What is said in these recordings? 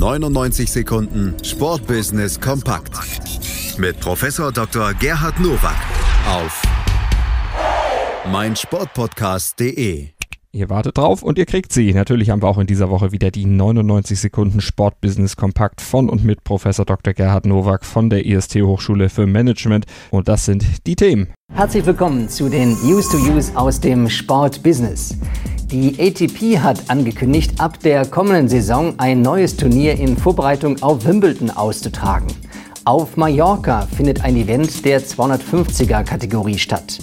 99 Sekunden Sportbusiness kompakt mit Professor Dr. Gerhard Nowak auf meinsportpodcast.de. Ihr wartet drauf und ihr kriegt sie. Natürlich haben wir auch in dieser Woche wieder die 99 Sekunden Sportbusiness Kompakt von und mit Professor Dr. Gerhard Nowak von der IST Hochschule für Management. Und das sind die Themen. Herzlich willkommen zu den News to Use aus dem Sportbusiness. Die ATP hat angekündigt, ab der kommenden Saison ein neues Turnier in Vorbereitung auf Wimbledon auszutragen. Auf Mallorca findet ein Event der 250er-Kategorie statt.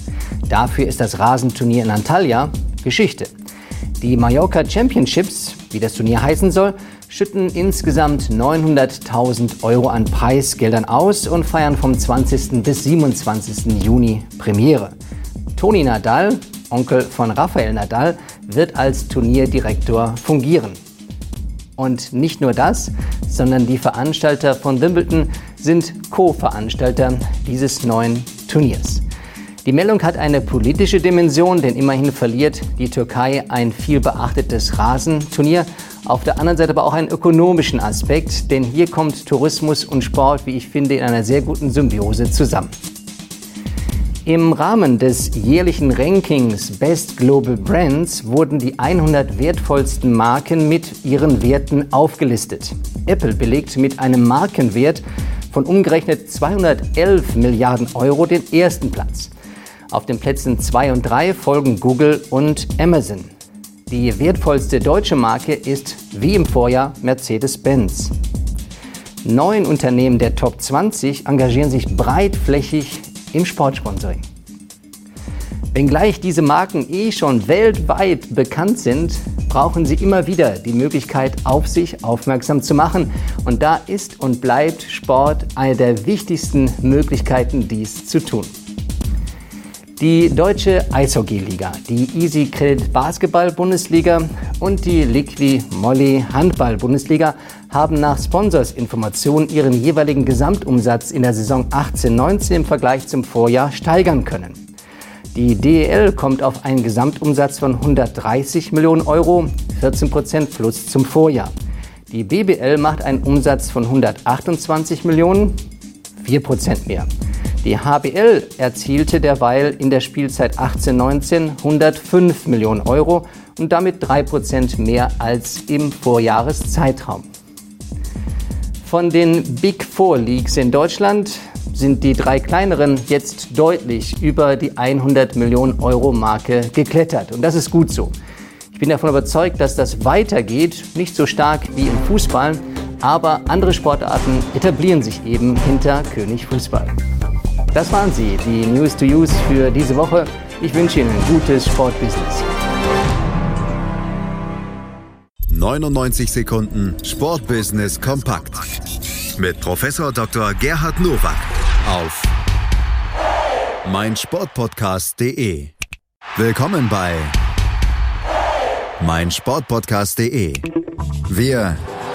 Dafür ist das Rasenturnier in Antalya Geschichte. Die Mallorca Championships, wie das Turnier heißen soll, schütten insgesamt 900.000 Euro an Preisgeldern aus und feiern vom 20. bis 27. Juni Premiere. Toni Nadal, Onkel von Rafael Nadal, wird als Turnierdirektor fungieren. Und nicht nur das, sondern die Veranstalter von Wimbledon sind Co-Veranstalter dieses neuen Turniers. Die Meldung hat eine politische Dimension, denn immerhin verliert die Türkei ein viel beachtetes Rasenturnier. Auf der anderen Seite aber auch einen ökonomischen Aspekt, denn hier kommt Tourismus und Sport, wie ich finde, in einer sehr guten Symbiose zusammen. Im Rahmen des jährlichen Rankings Best Global Brands wurden die 100 wertvollsten Marken mit ihren Werten aufgelistet. Apple belegt mit einem Markenwert von umgerechnet 211 Milliarden Euro den ersten Platz. Auf den Plätzen 2 und 3 folgen Google und Amazon. Die wertvollste deutsche Marke ist wie im Vorjahr Mercedes-Benz. Neun Unternehmen der Top 20 engagieren sich breitflächig im Sportsponsoring. Wenngleich diese Marken eh schon weltweit bekannt sind, brauchen sie immer wieder die Möglichkeit, auf sich aufmerksam zu machen. Und da ist und bleibt Sport eine der wichtigsten Möglichkeiten, dies zu tun. Die deutsche Eishockey-Liga, die Easy Credit Basketball-Bundesliga und die Liqui Molly Handball-Bundesliga haben nach Sponsorsinformationen ihren jeweiligen Gesamtumsatz in der Saison 18-19 im Vergleich zum Vorjahr steigern können. Die DEL kommt auf einen Gesamtumsatz von 130 Millionen Euro, 14 Prozent plus zum Vorjahr. Die BBL macht einen Umsatz von 128 Millionen, 4 Prozent mehr. Die HBL erzielte derweil in der Spielzeit 18-19 105 Millionen Euro und damit 3 Prozent mehr als im Vorjahreszeitraum. Von den Big Four Leagues in Deutschland sind die drei kleineren jetzt deutlich über die 100 Millionen Euro Marke geklettert. Und das ist gut so. Ich bin davon überzeugt, dass das weitergeht, nicht so stark wie im Fußball, aber andere Sportarten etablieren sich eben hinter König Fußball. Das waren sie, die News to Use für diese Woche. Ich wünsche Ihnen ein gutes Sportbusiness. 99 Sekunden Sportbusiness kompakt mit Professor Dr. Gerhard Nowak auf meinsportpodcast.de. Willkommen bei meinsportpodcast.de. Wir